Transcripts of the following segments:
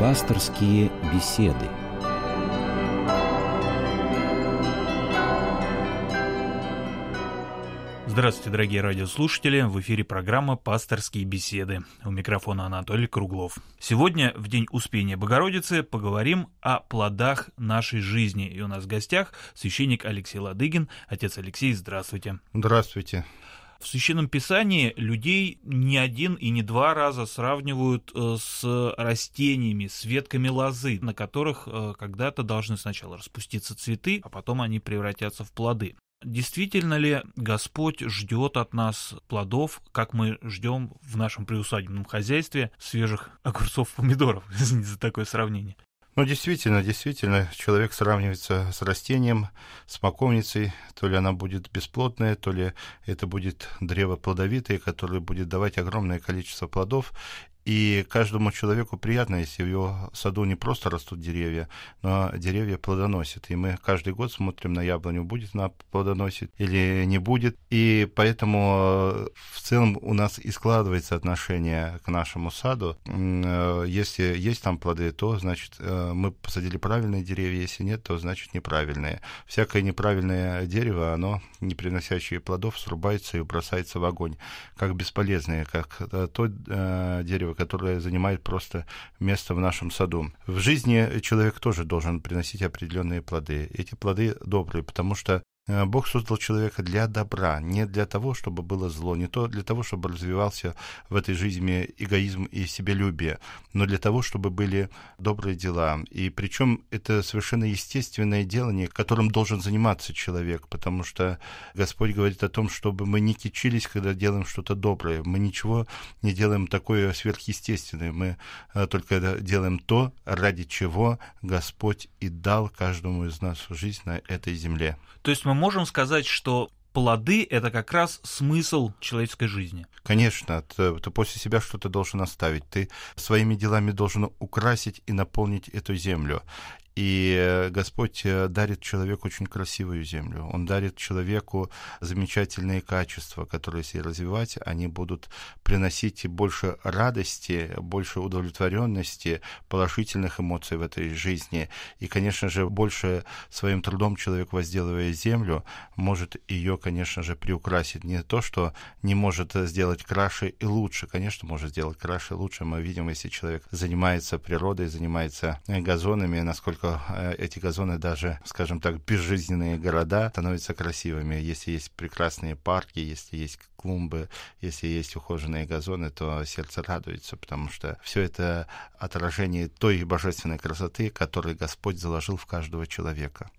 Пасторские беседы. Здравствуйте, дорогие радиослушатели! В эфире программа «Пасторские беседы». У микрофона Анатолий Круглов. Сегодня, в День Успения Богородицы, поговорим о плодах нашей жизни. И у нас в гостях священник Алексей Ладыгин. Отец Алексей, здравствуйте. Здравствуйте. В Священном Писании людей не один и не два раза сравнивают э, с растениями, с ветками лозы, на которых э, когда-то должны сначала распуститься цветы, а потом они превратятся в плоды. Действительно ли Господь ждет от нас плодов, как мы ждем в нашем приусадебном хозяйстве свежих огурцов, помидоров? Извините за такое сравнение. Ну, действительно, действительно, человек сравнивается с растением, с смоковницей, то ли она будет бесплодная, то ли это будет древо плодовитое, которое будет давать огромное количество плодов, и каждому человеку приятно, если в его саду не просто растут деревья, но деревья плодоносят. И мы каждый год смотрим на яблоню, будет она плодоносить или не будет. И поэтому э, в целом у нас и складывается отношение к нашему саду. Э, если есть там плоды, то значит э, мы посадили правильные деревья, если нет, то значит неправильные. Всякое неправильное дерево, оно, не приносящее плодов, срубается и бросается в огонь, как бесполезное, как то дерево, дерево, которое занимает просто место в нашем саду. В жизни человек тоже должен приносить определенные плоды. Эти плоды добрые, потому что Бог создал человека для добра, не для того, чтобы было зло, не то для того, чтобы развивался в этой жизни эгоизм и себелюбие, но для того, чтобы были добрые дела. И причем это совершенно естественное делание, которым должен заниматься человек, потому что Господь говорит о том, чтобы мы не кичились, когда делаем что-то доброе. Мы ничего не делаем такое сверхъестественное. Мы э, только делаем то, ради чего Господь и дал каждому из нас жизнь на этой земле. То есть мы можем сказать, что плоды — это как раз смысл человеческой жизни. Конечно, ты, ты после себя что-то должен оставить. Ты своими делами должен украсить и наполнить эту землю. И э, Господь э, дарит человеку очень красивую землю. Он дарит человеку замечательные качества, которые, если развивать, они будут приносить больше радости, больше удовлетворенности, положительных эмоций в этой жизни. И, конечно же, больше своим трудом человек, возделывая землю, может ее, конечно же, приукрасить. Не то, что не может сделать краше и лучше. Конечно, может сделать краше и лучше. Мы видим, если человек занимается природой, занимается газонами, насколько насколько э, эти газоны даже, скажем так, безжизненные города становятся красивыми. Если есть прекрасные парки, если есть клумбы, если есть ухоженные газоны, то сердце радуется, потому что все это отражение той божественной красоты, которую Господь заложил в каждого человека.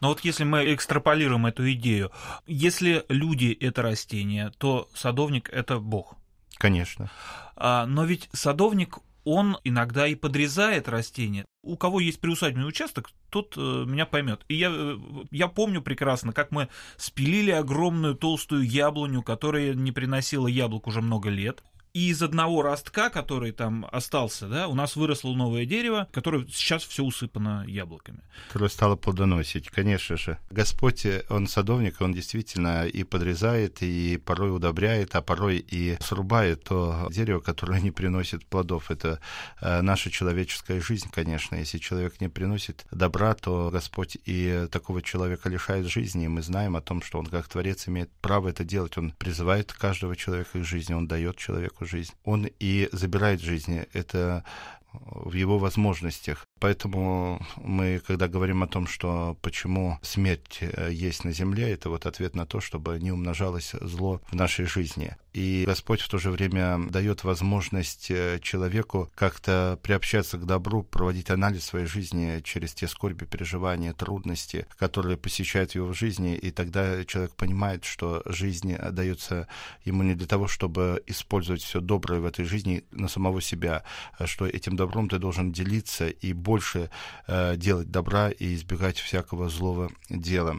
Но вот если мы экстраполируем эту идею, если люди — это растения, то садовник — это Бог. Конечно. А, но ведь садовник он иногда и подрезает растения. У кого есть приусадебный участок, тот э, меня поймет. И я, э, я помню прекрасно, как мы спилили огромную толстую яблоню, которая не приносила яблок уже много лет. И из одного ростка, который там остался, да, у нас выросло новое дерево, которое сейчас все усыпано яблоками. Которое стало плодоносить, конечно же. Господь, он садовник, он действительно и подрезает, и порой удобряет, а порой и срубает то дерево, которое не приносит плодов. Это э, наша человеческая жизнь, конечно. Если человек не приносит добра, то Господь и такого человека лишает жизни. И мы знаем о том, что он как Творец имеет право это делать. Он призывает каждого человека к жизни, он дает человеку человеку жизнь, он и забирает жизни. Это в его возможностях. Поэтому мы, когда говорим о том, что почему смерть э, есть на земле, это вот ответ на то, чтобы не умножалось зло в нашей жизни. И Господь в то же время дает возможность э, человеку как-то приобщаться к добру, проводить анализ своей жизни через те скорби, переживания, трудности, которые посещают его в жизни, и тогда человек понимает, что жизнь дается ему не для того, чтобы использовать все доброе в этой жизни на самого себя, а что этим добром ты должен делиться и больше э, делать добра и избегать всякого злого дела.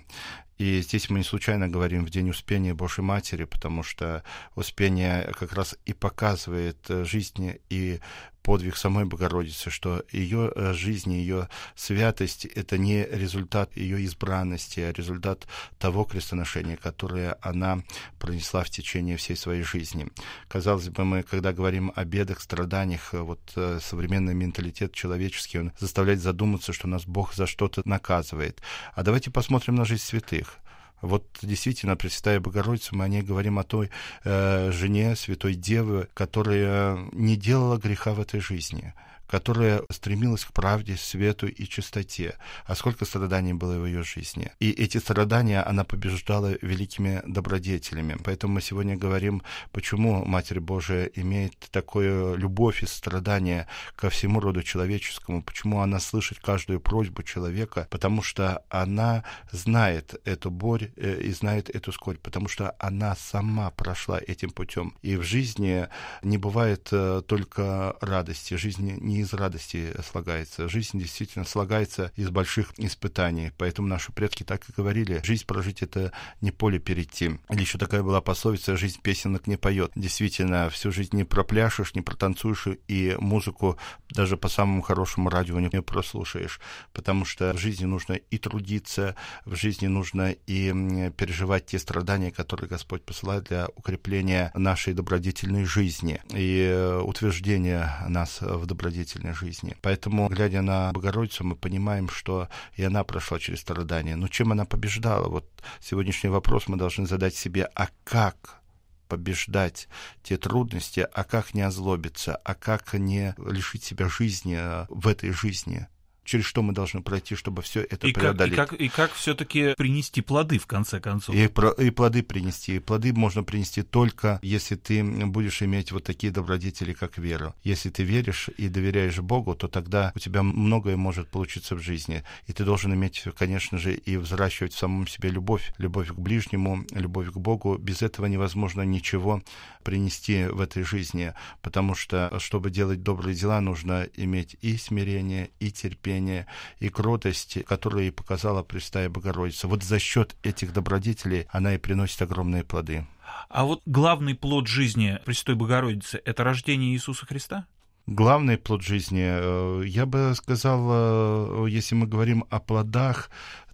И здесь мы не случайно говорим в День Успения Божьей Матери, потому что Успение как раз и показывает э, жизнь и подвиг самой Богородицы, что ее э, жизнь, ее святость — это не результат ее избранности, а результат того крестоношения, которое она пронесла в течение всей своей жизни. Казалось бы, мы, когда говорим о бедах, страданиях, вот современный менталитет человеческий, он заставляет задуматься, что нас Бог за что-то наказывает. А давайте посмотрим на жизнь святых. Вот действительно, Пресвятая Богородица, мы о ней говорим о той э, жене Святой Девы, которая не делала греха в этой жизни которая стремилась к правде, свету и чистоте. А сколько страданий было в ее жизни. И эти страдания она побеждала великими добродетелями. Поэтому мы сегодня говорим, почему Матерь Божия имеет такую любовь и страдание ко всему роду человеческому, почему она слышит каждую просьбу человека, потому что она знает эту боль э, и знает эту скорбь, потому что она сама прошла этим путем. И в жизни не бывает э, только радости, жизнь не из радости слагается. Жизнь действительно слагается из больших испытаний. Поэтому наши предки так и говорили, жизнь прожить — это не поле перейти. Или еще такая была пословица «жизнь песенок не поет». Действительно, всю жизнь не пропляшешь, не протанцуешь, и музыку даже по самому хорошему радио не прослушаешь, потому что в жизни нужно и трудиться, в жизни нужно и переживать те страдания, которые Господь посылает для укрепления нашей добродетельной жизни и э, утверждения нас в добродетельной добродетельной жизни. Поэтому, глядя на Богородицу, мы понимаем, что и она прошла через страдания. Но чем она побеждала? Вот сегодняшний вопрос мы должны задать себе, а как побеждать те трудности, а как не озлобиться, а как не лишить себя жизни э, в этой жизни через что мы должны пройти, чтобы все это и преодолеть. Как, и как, и как все-таки принести плоды, в конце концов? И, и плоды принести. И плоды можно принести только, если ты будешь иметь вот такие добродетели, как вера. Если ты веришь и доверяешь Богу, то тогда у тебя многое может получиться в жизни. И ты должен иметь, конечно же, и взращивать в самом себе любовь, любовь к ближнему, любовь к Богу. Без этого невозможно ничего принести в этой жизни, потому что, чтобы делать добрые дела, нужно иметь и смирение, и терпение, терпение и кротость, которые показала Престая Богородица. Вот за счет этих добродетелей она и приносит огромные плоды. А вот главный плод жизни Престой Богородицы – это рождение Иисуса Христа? Главный плод жизни, э, я бы сказал, э, если мы говорим о плодах,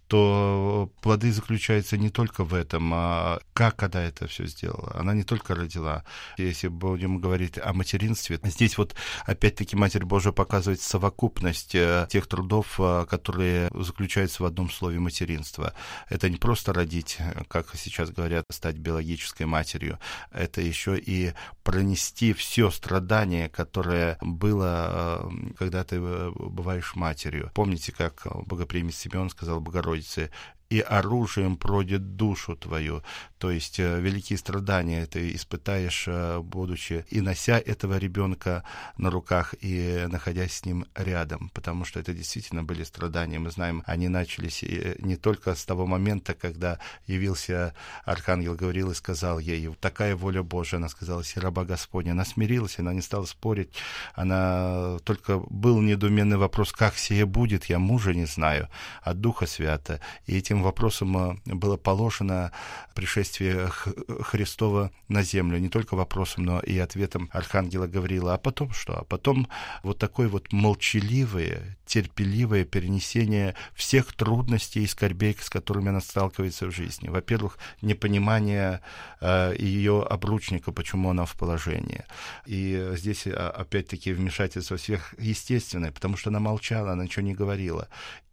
то плоды заключаются не только в этом, а как она это все сделала. Она не только родила. Если будем говорить о материнстве, здесь вот опять-таки Матерь Божия показывает совокупность э, тех трудов, э, которые заключаются в одном слове материнство. Это не просто родить, как сейчас говорят, стать биологической матерью. Это еще и пронести все страдание, которое было, э, когда ты бываешь матерью. Помните, как богопремец Симеон сказал Богородице, Богородицы и оружием продит душу твою. То есть э, великие страдания ты испытаешь, э, будучи и нося этого ребенка на руках, и находясь с ним рядом, потому что это действительно были страдания. Мы знаем, они начались э, не только с того момента, когда явился Архангел говорил и сказал ей, такая воля Божия, она сказала, раба Господня. Она смирилась, она не стала спорить, она только был недоуменный вопрос, как сие будет, я мужа не знаю, от Духа Свята. И этим этим вопросом э, было положено пришествие Христова на землю. Не только вопросом, но и ответом Архангела Гавриила. А потом что? А потом вот такое вот молчаливое, терпеливое перенесение всех трудностей и скорбей, с которыми она сталкивается в жизни. Во-первых, непонимание э, ее обручника, почему она в положении. И здесь, а, опять-таки, вмешательство сверхъестественное, потому что она молчала, она ничего не говорила.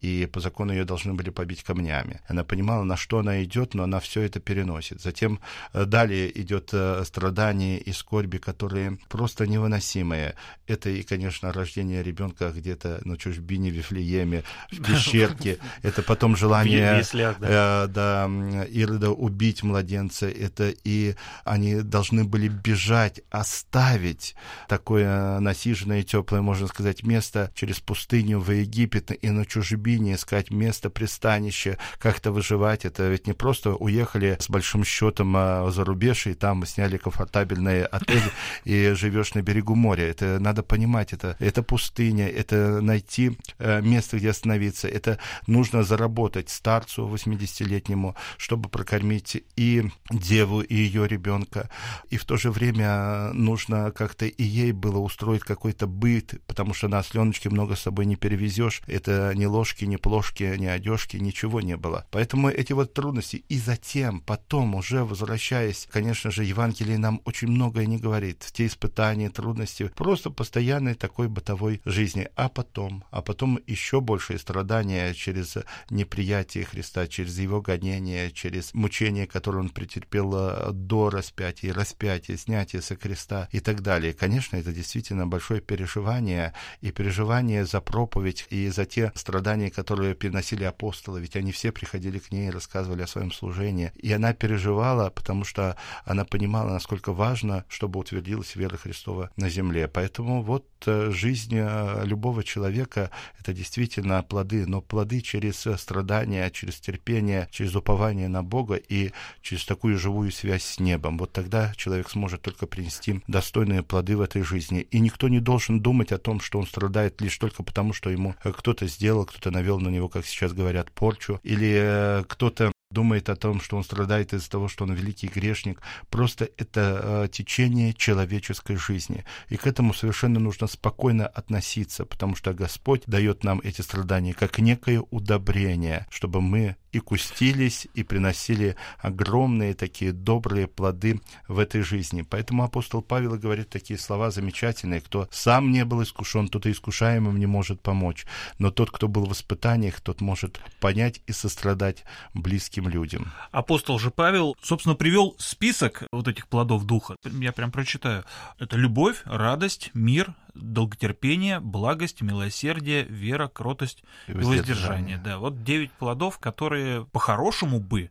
И по закону ее должны были побить камнями. Она понимала, на что она идет, но она все это переносит. Затем э, далее идет э, страдание и скорби, которые просто невыносимые. Это и, конечно, рождение ребенка где-то на чужбине в Вифлееме, в пещерке. Это потом желание э, да, Ирода убить младенца. Это и они должны были бежать, оставить такое насиженное, теплое, можно сказать, место через пустыню в Египет и на чужбине искать место пристанища, как-то выживать. Это ведь не просто уехали с большим счетом а, за рубеж, и там сняли комфортабельный отель, и живешь на берегу моря. Это надо понимать, это, это пустыня, это найти э, место, где остановиться, это нужно заработать старцу 80-летнему, чтобы прокормить и деву, и ее ребенка. И в то же время нужно как-то и ей было устроить какой-то быт, потому что на сленочке много с собой не перевезешь. Это ни ложки, ни плошки, ни одежки, ничего не было. Поэтому эти вот трудности. И затем, потом, уже возвращаясь, конечно же, Евангелие нам очень многое не говорит. Те испытания, трудности, просто постоянной такой бытовой жизни. А потом, а потом еще большее страдания через неприятие Христа, через его гонение, через мучения, которые он претерпел э, до распятия, распятия, снятия со креста и так далее. Конечно, это действительно большое переживание и переживание за проповедь и за те страдания, которые переносили апостолы, ведь они все приходили к ней и рассказывали о своем служении. И она переживала, потому что она понимала, насколько важно, чтобы утвердилась вера Христова на земле. Поэтому вот э, жизнь э, любого человека — это действительно плоды, но плоды через страдания, через терпение, через упование на Бога и через такую живую связь с небом. Вот тогда человек сможет только принести достойные плоды в этой жизни. И никто не должен думать о том, что он страдает лишь только потому, что ему кто-то сделал, кто-то навел на него, как сейчас говорят, порчу, или э, кто-то думает о том, что он страдает из-за того, что он великий грешник. Просто это э, течение человеческой жизни. И к этому совершенно нужно спокойно относиться, потому что Господь дает нам эти страдания как некое удобрение, чтобы мы и кустились, и приносили огромные такие добрые плоды в этой жизни. Поэтому апостол Павел говорит такие слова замечательные, кто сам не был искушен, тот и искушаемым не может помочь. Но тот, кто был в испытаниях, тот может понять и сострадать близким людям. Апостол же Павел, собственно, привел список вот этих плодов духа. Я прям прочитаю. Это любовь, радость, мир, долготерпение, благость, милосердие, вера, кротость и воздержание. воздержание. Да, вот девять плодов, которые по-хорошему бы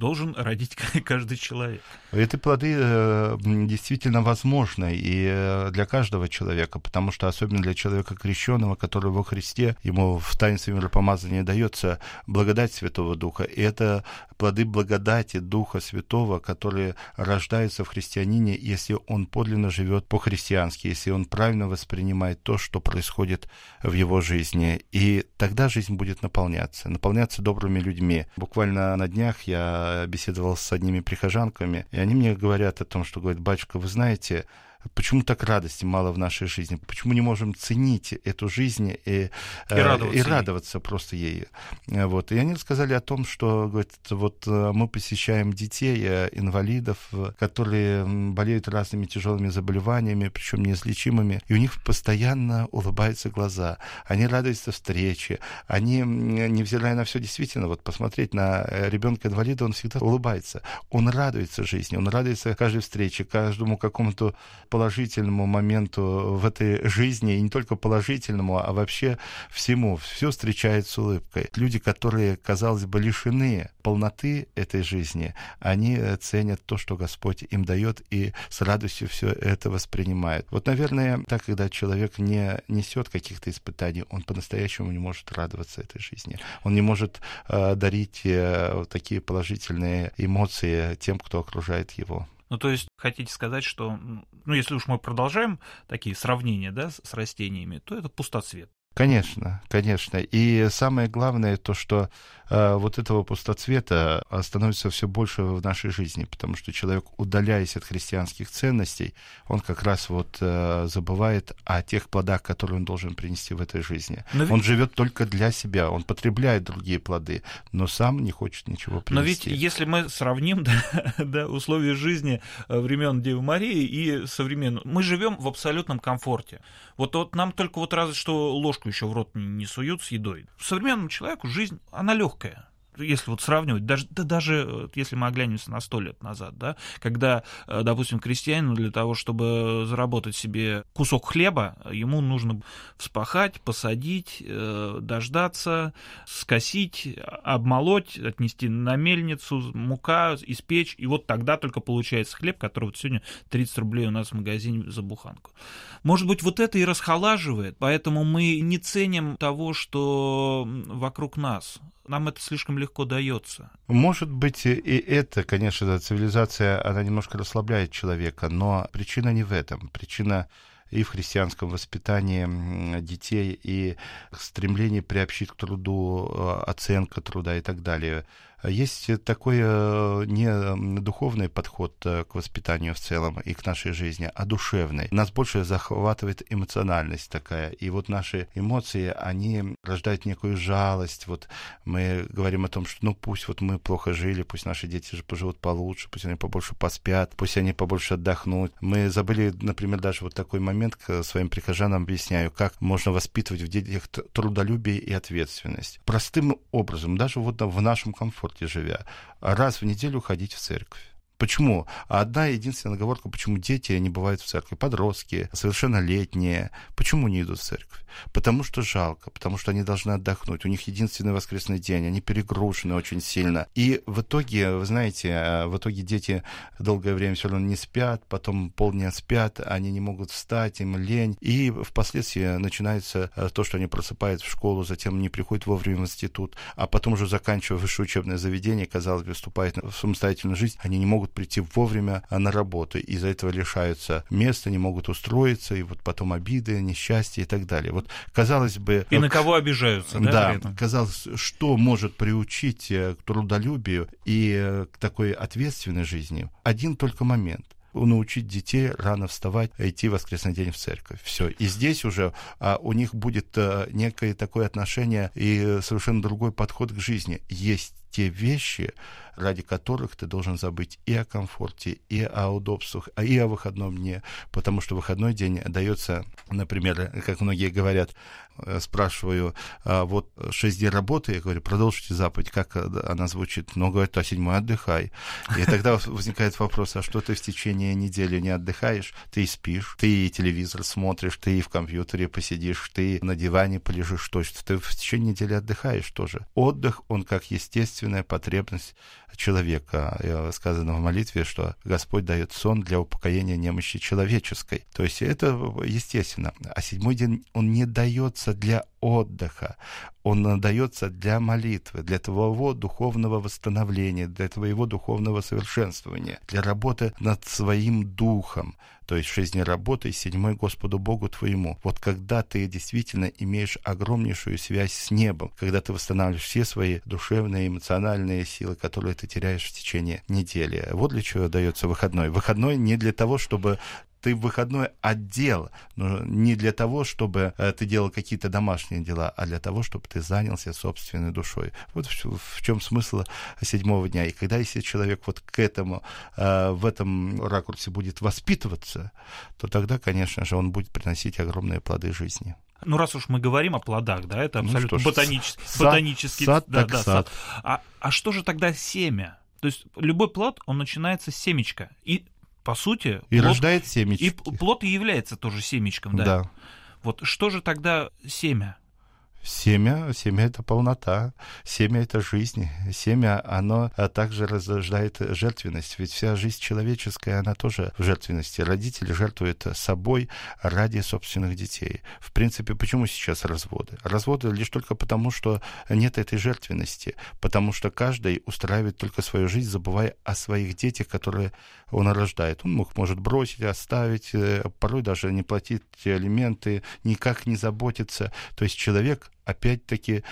должен родить каждый человек. Эти плоды э, действительно возможны и э, для каждого человека, потому что особенно для человека крещенного, который во Христе, ему в таинстве миропомазания дается благодать Святого Духа. И это плоды благодати Духа Святого, которые рождаются в христианине, если он подлинно живет по-христиански, если он правильно воспринимает то, что происходит в его жизни. И тогда жизнь будет наполняться, наполняться добрыми людьми. Буквально на днях я беседовал с одними прихожанками, и они мне говорят о том, что, говорят, батюшка, вы знаете, почему так радости мало в нашей жизни, почему не можем ценить эту жизнь и, и, э, радоваться, и радоваться просто ею. Вот. И они рассказали о том, что говорят, вот э, мы посещаем детей, э, инвалидов, которые болеют разными тяжелыми заболеваниями, причем неизлечимыми, и у них постоянно улыбаются глаза, они радуются встрече, они, невзирая на все, действительно, вот посмотреть на ребенка-инвалида, он всегда улыбается, он радуется жизни, он радуется каждой встрече, каждому какому-то положительному моменту в этой жизни, и не только положительному, а вообще всему. Все встречает с улыбкой. Люди, которые, казалось бы, лишены полноты этой жизни, они ценят то, что Господь им дает, и с радостью все это воспринимают. Вот, наверное, так, когда человек не несет каких-то испытаний, он по-настоящему не может радоваться этой жизни. Он не может э, дарить э, такие положительные эмоции тем, кто окружает его. Ну, то есть, хотите сказать, что, ну, если уж мы продолжаем такие сравнения, да, с растениями, то это пустоцвет. Конечно, конечно. И самое главное то, что э, вот этого пустоцвета становится все больше в нашей жизни, потому что человек, удаляясь от христианских ценностей, он как раз вот э, забывает о тех плодах, которые он должен принести в этой жизни. Но он ведь... живет только для себя, он потребляет другие плоды, но сам не хочет ничего принести. Но ведь если мы сравним да, да, условия жизни э, времен Девы Марии и современного, мы живем в абсолютном комфорте. Вот, вот нам только вот разве что ложку еще в рот не суют с едой. Современному человеку жизнь, она легкая если вот сравнивать, даже, да даже если мы оглянемся на сто лет назад, да, когда, э, допустим, крестьянину для того, чтобы заработать себе кусок хлеба, ему нужно вспахать, посадить, э, дождаться, скосить, обмолоть, отнести на мельницу, мука, испечь, и вот тогда только получается хлеб, который вот сегодня 30 рублей у нас в магазине за буханку. Может быть, вот это и расхолаживает, поэтому мы не ценим того, что вокруг нас. Нам это слишком легко легко дается. Может быть, и это, конечно, цивилизация, она немножко расслабляет человека, но причина не в этом. Причина и в христианском воспитании детей, и стремлении приобщить к труду, э, оценка труда и так далее. Есть такой э, не духовный подход э, к воспитанию в целом и к нашей жизни, а душевный. Нас больше захватывает эмоциональность такая. И вот наши эмоции, они рождают некую жалость. Вот мы говорим о том, что ну пусть вот мы плохо жили, пусть наши дети же поживут получше, пусть они побольше поспят, пусть они побольше отдохнут. Мы забыли, например, даже вот такой момент к своим прихожанам объясняю, как можно воспитывать в детях трудолюбие и ответственность. Простым образом, даже вот в нашем комфорте комфорте живя, раз в неделю ходить в церковь. Почему? Одна единственная оговорка, почему дети не бывают в церкви. Подростки, совершеннолетние. Почему не идут в церковь? Потому что жалко, потому что они должны отдохнуть. У них единственный воскресный день, они перегружены очень сильно. И в итоге, вы знаете, э, в итоге дети долгое время все равно не спят, потом полдня спят, они не могут встать, им лень. И впоследствии начинается э, то, что они просыпаются в школу, затем не приходят вовремя в институт, а потом уже заканчивая высшее учебное заведение, казалось бы, вступают в самостоятельную жизнь, они не могут могут прийти вовремя а, на работу, из-за этого лишаются места, не могут устроиться, и вот потом обиды, несчастья и так далее. Вот, казалось бы... И на кого обижаются, да? Да, казалось, что может приучить э, к трудолюбию и э, к такой ответственной жизни? Один только момент – научить детей рано вставать, идти в воскресный день в церковь. Все. И здесь уже а, у них будет а, некое такое отношение и совершенно другой подход к жизни. Есть те вещи, ради которых ты должен забыть и о комфорте, и о удобствах, а и о выходном дне, потому что выходной день дается, например, как многие говорят, э, спрашиваю, а вот шесть дней работы, я говорю, продолжите заповедь, как она звучит? Ну, говорит, а седьмой отдыхай. И тогда возникает вопрос, а что ты в течение недели не отдыхаешь? Ты спишь, ты телевизор смотришь, ты в компьютере посидишь, ты на диване полежишь, точно. Ты в течение недели отдыхаешь тоже. Отдых, он как естественная потребность человека. Сказано в молитве, что Господь дает сон для упокоения немощи человеческой. То есть это естественно. А седьмой день, он не дается для отдыха, он дается для молитвы, для твоего духовного восстановления, для твоего духовного совершенствования, для работы над своим духом. То есть дней работы, седьмой Господу Богу твоему. Вот когда ты действительно имеешь огромнейшую связь с небом, когда ты восстанавливаешь все свои душевные, эмоциональные силы, которые ты теряешь в течение недели. Вот для чего дается выходной. Выходной не для того, чтобы ты в выходной отдел, но не для того, чтобы э, ты делал какие-то домашние дела, а для того, чтобы ты занялся собственной душой. Вот в, чем смысл седьмого дня. И когда если человек вот к этому, э, в этом ракурсе будет воспитываться, то тогда, конечно же, он будет приносить огромные плоды жизни. Ну, раз уж мы говорим о плодах, да, это ну абсолютно ну, ботанический, сад, ботанический сад, да, так да, сад. сад. А, а что же тогда семя? То есть любой плод, он начинается с семечка. И по сути... И плод, рождает семечки. И плод и является тоже семечком, да? Да. Вот что же тогда семя? Семя, семя это полнота, семя это жизнь, семя, оно а также рождает жертвенность, ведь вся жизнь человеческая, она тоже в жертвенности. Родители жертвуют собой ради собственных детей. В принципе, почему сейчас разводы? Разводы лишь только потому, что нет этой жертвенности, потому что каждый устраивает только свою жизнь, забывая о своих детях, которые он рождает. Он мог, может бросить, оставить, э, порой даже не платить алименты, никак не заботиться. То есть человек опять-таки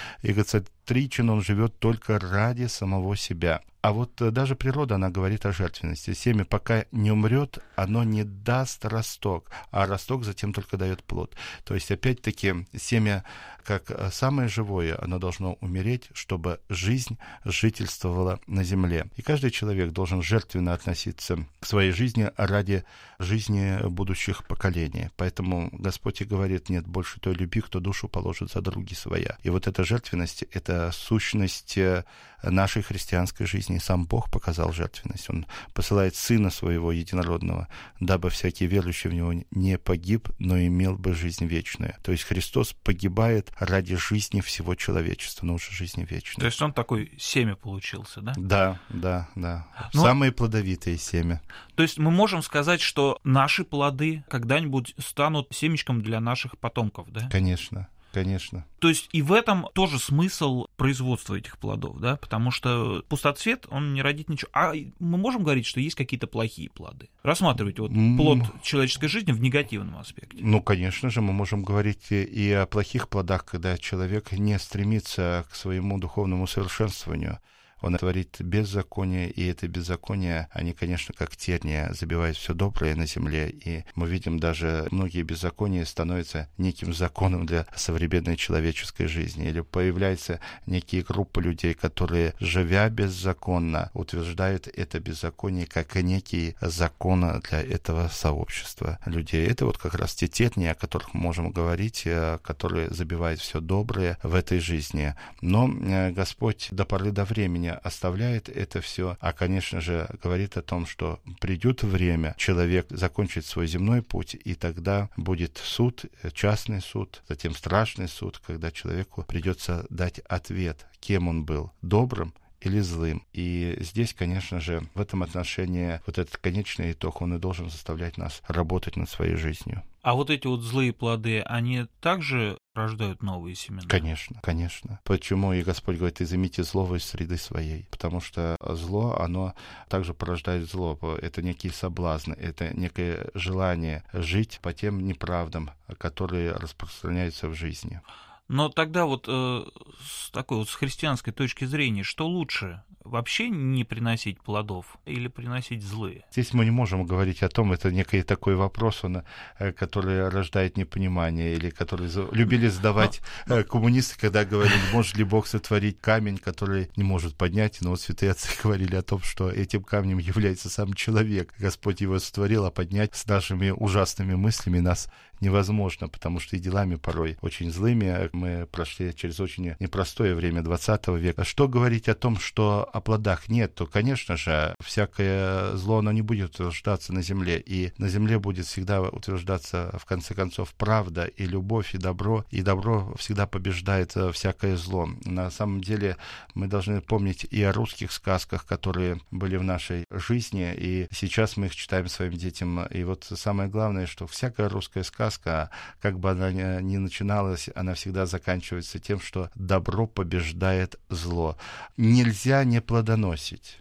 эгоцентричен, он живет только ради самого себя. А вот э, даже природа, она говорит о жертвенности. Семя пока не умрет, оно не даст росток, а росток затем только дает плод. То есть, опять-таки, семя, как э, самое живое, оно должно умереть, чтобы жизнь жительствовала на земле. И каждый человек должен жертвенно относиться к своей жизни ради жизни будущих поколений. Поэтому Господь и говорит, нет больше той любви, кто душу положит за други своя. И вот эта жертвенность, это сущность э, нашей христианской жизни. Сам Бог показал жертвенность. Он посылает Сына Своего Единородного, дабы всякий верующий в Него не погиб, но имел бы жизнь вечную. То есть Христос погибает ради жизни всего человечества, но уже жизни вечной. То есть он такой семя получился, да? Да, да, да. Но... Самые плодовитые семя. То есть мы можем сказать, что наши плоды когда-нибудь станут семечком для наших потомков, да? Конечно. Конечно. То есть и в этом тоже смысл производства этих плодов, да, потому что пустоцвет, он не родит ничего. А мы можем говорить, что есть какие-то плохие плоды? Рассматривать вот плод человеческой жизни в негативном аспекте. Ну, конечно же, мы можем говорить и о плохих плодах, когда человек не стремится к своему духовному совершенствованию, он творит беззаконие, и это беззаконие, они, конечно, как терния, забивают все доброе на земле, и мы видим даже многие беззакония становятся неким законом для современной человеческой жизни, или появляются некие группы людей, которые, живя беззаконно, утверждают это беззаконие как некий закон для этого сообщества людей. Это вот как раз те тернии, о которых мы можем говорить, э, которые забивают все доброе в этой жизни. Но э, Господь до поры до времени не оставляет это все, а, конечно же, говорит о том, что придет время, человек закончит свой земной путь, и тогда будет суд, частный суд, затем страшный суд, когда человеку придется дать ответ, кем он был, добрым или злым. И здесь, конечно же, в этом отношении вот этот конечный итог, он и должен заставлять нас работать над своей жизнью. А вот эти вот злые плоды, они также рождают новые семена? Конечно, конечно. Почему и Господь говорит, изымите зло из среды своей? Потому что зло, оно также порождает зло. Это некий соблазн, это некое желание жить по тем неправдам, которые распространяются в жизни. Но тогда вот э, с такой вот с христианской точки зрения, что лучше? Вообще не приносить плодов или приносить злые? Здесь мы не можем говорить о том, это некий такой вопрос, он, э, который рождает непонимание, или который любили задавать но. Э, коммунисты, когда говорили, может ли Бог сотворить камень, который не может поднять. Но вот святые отцы говорили о том, что этим камнем является сам человек. Господь его сотворил, а поднять с нашими ужасными мыслями нас невозможно, потому что и делами порой очень злыми мы прошли через очень непростое время 20 века. Что говорить о том, что о плодах нет, то, конечно же, всякое зло, оно не будет утверждаться на земле, и на земле будет всегда утверждаться, в конце концов, правда и любовь, и добро, и добро всегда побеждает э, всякое зло. На самом деле мы должны помнить и о русских сказках, которые были в нашей жизни, и сейчас мы их читаем своим детям. И вот самое главное, что всякая русская сказка сказка, как бы она ни начиналась, она всегда заканчивается тем, что добро побеждает зло. Нельзя не плодоносить.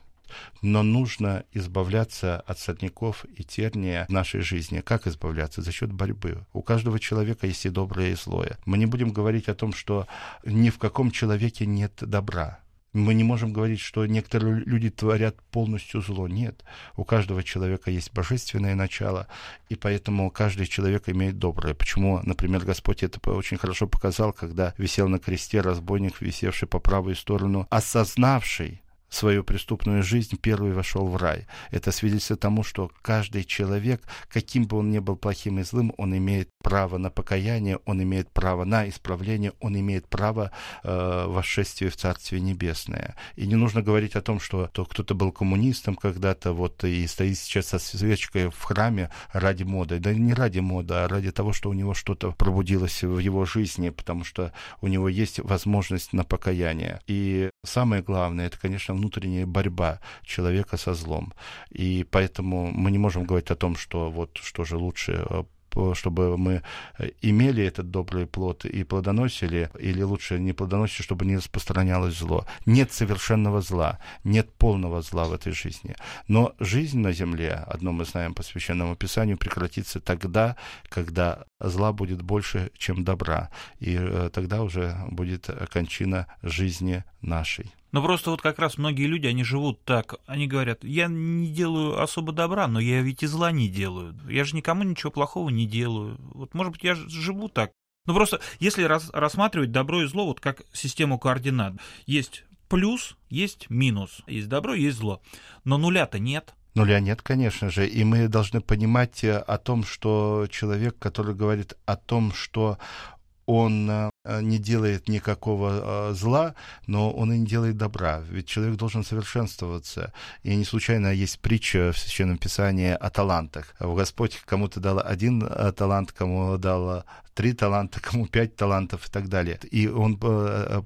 Но нужно избавляться от сорняков и терния в нашей жизни. Как избавляться? За счет борьбы. У каждого человека есть и доброе, и злое. Мы не будем говорить о том, что ни в каком человеке нет добра. Мы не можем говорить, что некоторые люди творят полностью зло. Нет. У каждого человека есть божественное начало, и поэтому каждый человек имеет доброе. Почему, например, Господь это очень хорошо показал, когда висел на кресте разбойник, висевший по правую сторону, осознавший свою преступную жизнь, первый вошел в рай. Это свидетельство тому, что каждый человек, каким бы он ни был плохим и злым, он имеет право на покаяние, он имеет право на исправление, он имеет право э, восшествия в Царствие Небесное. И не нужно говорить о том, что то кто-то был коммунистом когда-то, вот и стоит сейчас со свечкой в храме ради моды. Да не ради моды, а ради того, что у него что-то пробудилось в его жизни, потому что у него есть возможность на покаяние. И самое главное, это, конечно, внутренняя борьба человека со злом. И поэтому мы не можем говорить о том, что вот что же лучше э, чтобы мы э, имели этот добрый плод и плодоносили, или лучше не плодоносили, чтобы не распространялось зло. Нет совершенного зла, нет полного зла в этой жизни. Но жизнь на земле, одно мы знаем по Священному Писанию, прекратится тогда, когда зла будет больше, чем добра. И э, тогда уже будет кончина жизни нашей. Но просто вот как раз многие люди, они живут так, они говорят, я не делаю особо добра, но я ведь и зла не делаю. Я же никому ничего плохого не делаю. Вот, может быть, я живу так. Ну просто, если рас, рассматривать добро и зло вот как систему координат, есть плюс, есть минус, есть добро, есть зло. Но нуля-то нет. Нуля нет, конечно же. И мы должны понимать э, о том, что человек, который говорит о том, что он э, не делает никакого э, зла, но он и не делает добра. Ведь человек должен совершенствоваться. И не случайно есть притча в Священном Писании о талантах. Господь кому-то дал один э, талант, кому дал три таланта, кому пять талантов и так далее. И он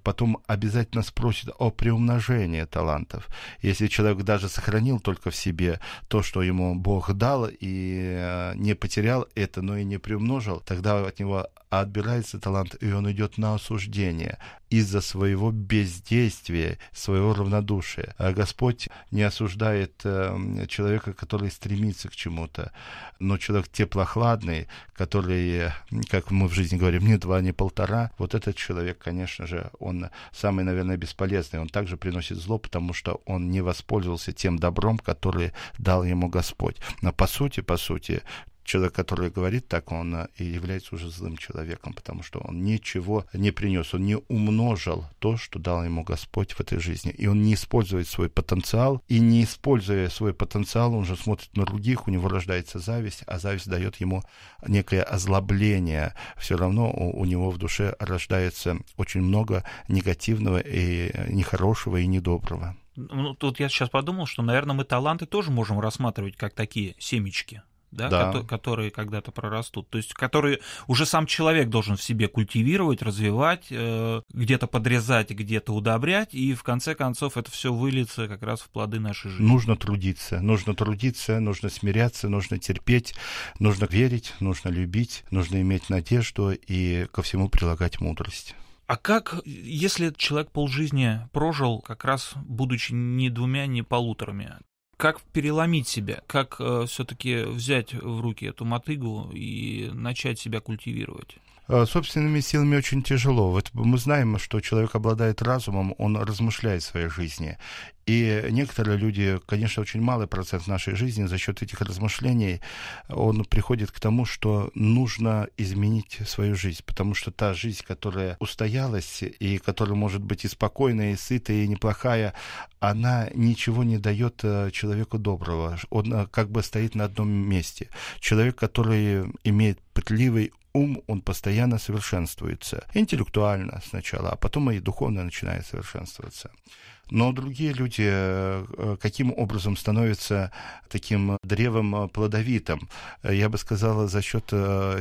потом обязательно спросит о приумножении талантов. Если человек даже сохранил только в себе то, что ему Бог дал, и не потерял это, но и не приумножил, тогда от него отбирается талант, и он идет на осуждение из-за своего бездействия, своего равнодушия. А Господь не осуждает э, человека, который стремится к чему-то, но человек теплохладный, который, как мы в жизни говорим, не два, не полтора, вот этот человек, конечно же, он самый, наверное, бесполезный. Он также приносит зло, потому что он не воспользовался тем добром, который дал ему Господь. Но по сути, по сути, человек, который говорит так, он э, и является уже злым человеком, потому что он ничего не принес, он не умножил то, что дал ему Господь в этой жизни. И он не использует свой потенциал, и не используя свой потенциал, он же смотрит на других, у него рождается зависть, а зависть дает ему некое озлобление. Все равно у, у него в душе рождается очень много негативного и нехорошего и недоброго. Ну, тут я сейчас подумал, что, наверное, мы таланты тоже можем рассматривать как такие семечки да, да. Ко- которые когда-то прорастут. То есть, которые уже сам человек должен в себе культивировать, развивать, э, где-то подрезать, где-то удобрять, и в конце концов это все выльется как раз в плоды нашей жизни. Нужно трудиться, нужно трудиться, нужно смиряться, нужно терпеть, нужно верить, нужно любить, нужно иметь надежду и ко всему прилагать мудрость. А как, если человек полжизни прожил, как раз будучи не двумя, не полуторами, как переломить себя, как э, все-таки взять в руки эту мотыгу и начать себя культивировать? Э, собственными силами очень тяжело. Вот мы знаем, что человек обладает разумом, он размышляет в своей жизни. И некоторые люди, конечно, очень малый процент нашей жизни за счет этих размышлений, он приходит к тому, что нужно изменить свою жизнь, потому что та жизнь, которая устоялась и которая может быть и спокойная, и сытая, и неплохая, она ничего не дает э, человеку доброго. Он э, как бы стоит на одном месте. Человек, который имеет пытливый ум, он постоянно совершенствуется. Интеллектуально сначала, а потом и духовно начинает совершенствоваться. Но другие люди э, э, каким образом становятся таким древом э, плодовитым? Я бы сказала, за счет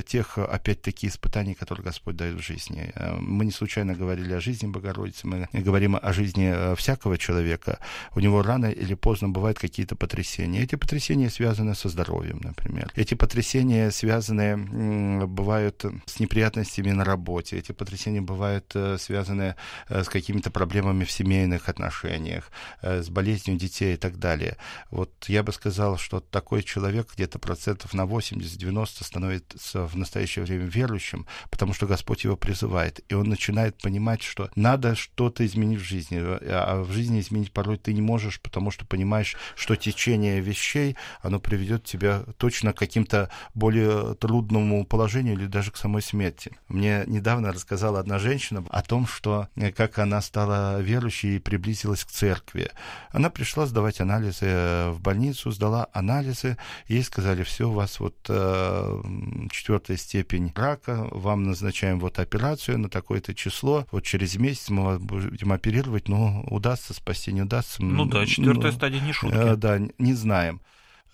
тех, опять-таки, испытаний, которые Господь дает в жизни. Мы не случайно говорили о жизни Богородицы, мы говорим о жизни всякого человека. У него рано или поздно бывают какие-то потрясения. Эти потрясения связаны со здоровьем, например. Эти потрясения связаны, бывают с неприятностями на работе. Эти потрясения бывают связаны с какими-то проблемами в семейных отношениях отношениях, э, с болезнью детей и так далее. Вот я бы сказал, что такой человек где-то процентов на 80-90 становится в настоящее время верующим, потому что Господь его призывает. И он начинает понимать, что надо что-то изменить в жизни. А в жизни изменить порой ты не можешь, потому что понимаешь, что течение вещей, оно приведет тебя точно к каким-то более трудному положению или даже к самой смерти. Мне недавно рассказала одна женщина о том, что э, как она стала верующей и приблизилась обратилась к церкви. Она пришла сдавать анализы э, в больницу, сдала анализы, ей сказали, все, у вас вот э, четвертая степень рака, вам назначаем вот операцию на такое-то число, вот через месяц мы вас будем оперировать, но удастся спасти, не удастся. Ну да, четвертая ну, стадия не шутки. Э, да, не знаем.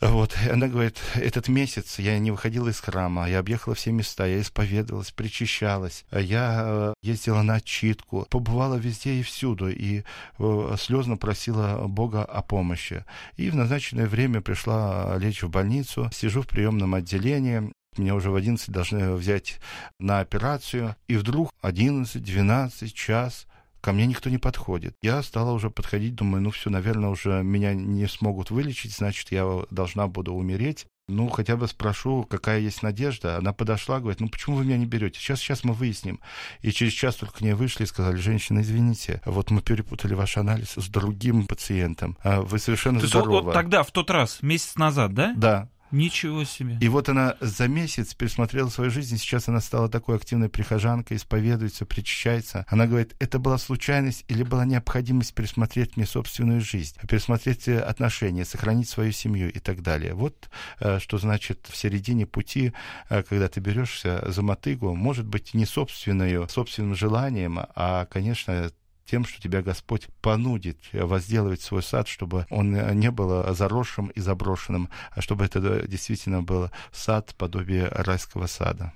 Вот, она говорит, этот месяц я не выходила из храма, я объехала все места, я исповедовалась, причащалась, я э, ездила на отчитку, побывала везде и всюду, и э, слезно просила Бога о помощи. И в назначенное время пришла лечь в больницу, сижу в приемном отделении, меня уже в 11 должны взять на операцию, и вдруг 11, 12, час, ко мне никто не подходит. Я стала уже подходить, думаю, ну все, наверное, уже меня не смогут вылечить, значит, я должна буду умереть. Ну, хотя бы спрошу, какая есть надежда. Она подошла, говорит, ну почему вы меня не берете? Сейчас, сейчас мы выясним. И через час только к ней вышли и сказали, женщина, извините, вот мы перепутали ваш анализ с другим пациентом. А вы совершенно То здоровы. Вот тогда, в тот раз, месяц назад, да? Да. Ничего себе. И вот она за месяц пересмотрела свою жизнь, и сейчас она стала такой активной прихожанкой, исповедуется, причащается. Она говорит, это была случайность или была необходимость пересмотреть мне собственную жизнь, пересмотреть э, отношения, сохранить свою семью и так далее. Вот э, что значит в середине пути, э, когда ты берешься за мотыгу, может быть, не собственную, собственным желанием, а, конечно, тем, что тебя Господь понудит возделывать свой сад, чтобы он не был заросшим и заброшенным, а чтобы это действительно был сад, подобие райского сада.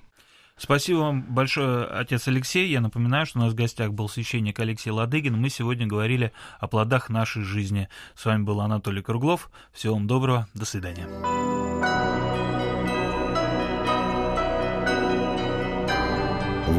Спасибо вам большое, отец Алексей. Я напоминаю, что у нас в гостях был священник Алексей Ладыгин. Мы сегодня говорили о плодах нашей жизни. С вами был Анатолий Круглов. Всего вам доброго. До свидания.